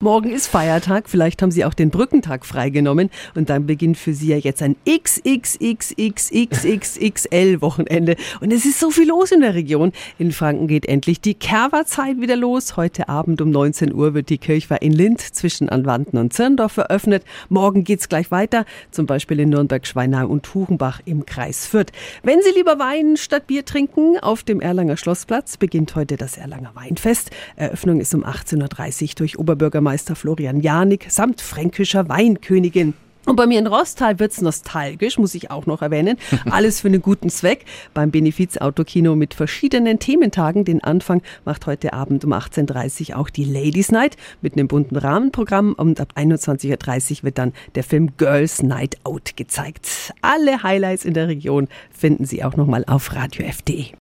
Morgen ist Feiertag, vielleicht haben Sie auch den Brückentag freigenommen und dann beginnt für Sie ja jetzt ein XXXXXXXL-Wochenende. Und es ist so viel los in der Region. In Franken geht endlich die Kerwa-Zeit wieder los. Heute Abend um 19 Uhr wird die Kirchweih in Lind zwischen Anwanten und Zirndorf eröffnet. Morgen geht's gleich weiter, zum Beispiel in Nürnberg, Schweinau und Tuchenbach im Kreis Fürth. Wenn Sie lieber Wein statt Bier trinken, auf dem Erlanger Schlossplatz beginnt heute das Erlanger Weinfest. Eröffnung ist um 18.30 Uhr durch Oberbürgermeister Bürgermeister Florian Janik samt fränkischer Weinkönigin. Und bei mir in Rostal wird's nostalgisch, muss ich auch noch erwähnen. Alles für einen guten Zweck. Beim Benefiz-Autokino mit verschiedenen Thementagen. Den Anfang macht heute Abend um 18.30 Uhr auch die Ladies Night mit einem bunten Rahmenprogramm. Und ab 21.30 Uhr wird dann der Film Girls Night Out gezeigt. Alle Highlights in der Region finden Sie auch nochmal auf radiof.de.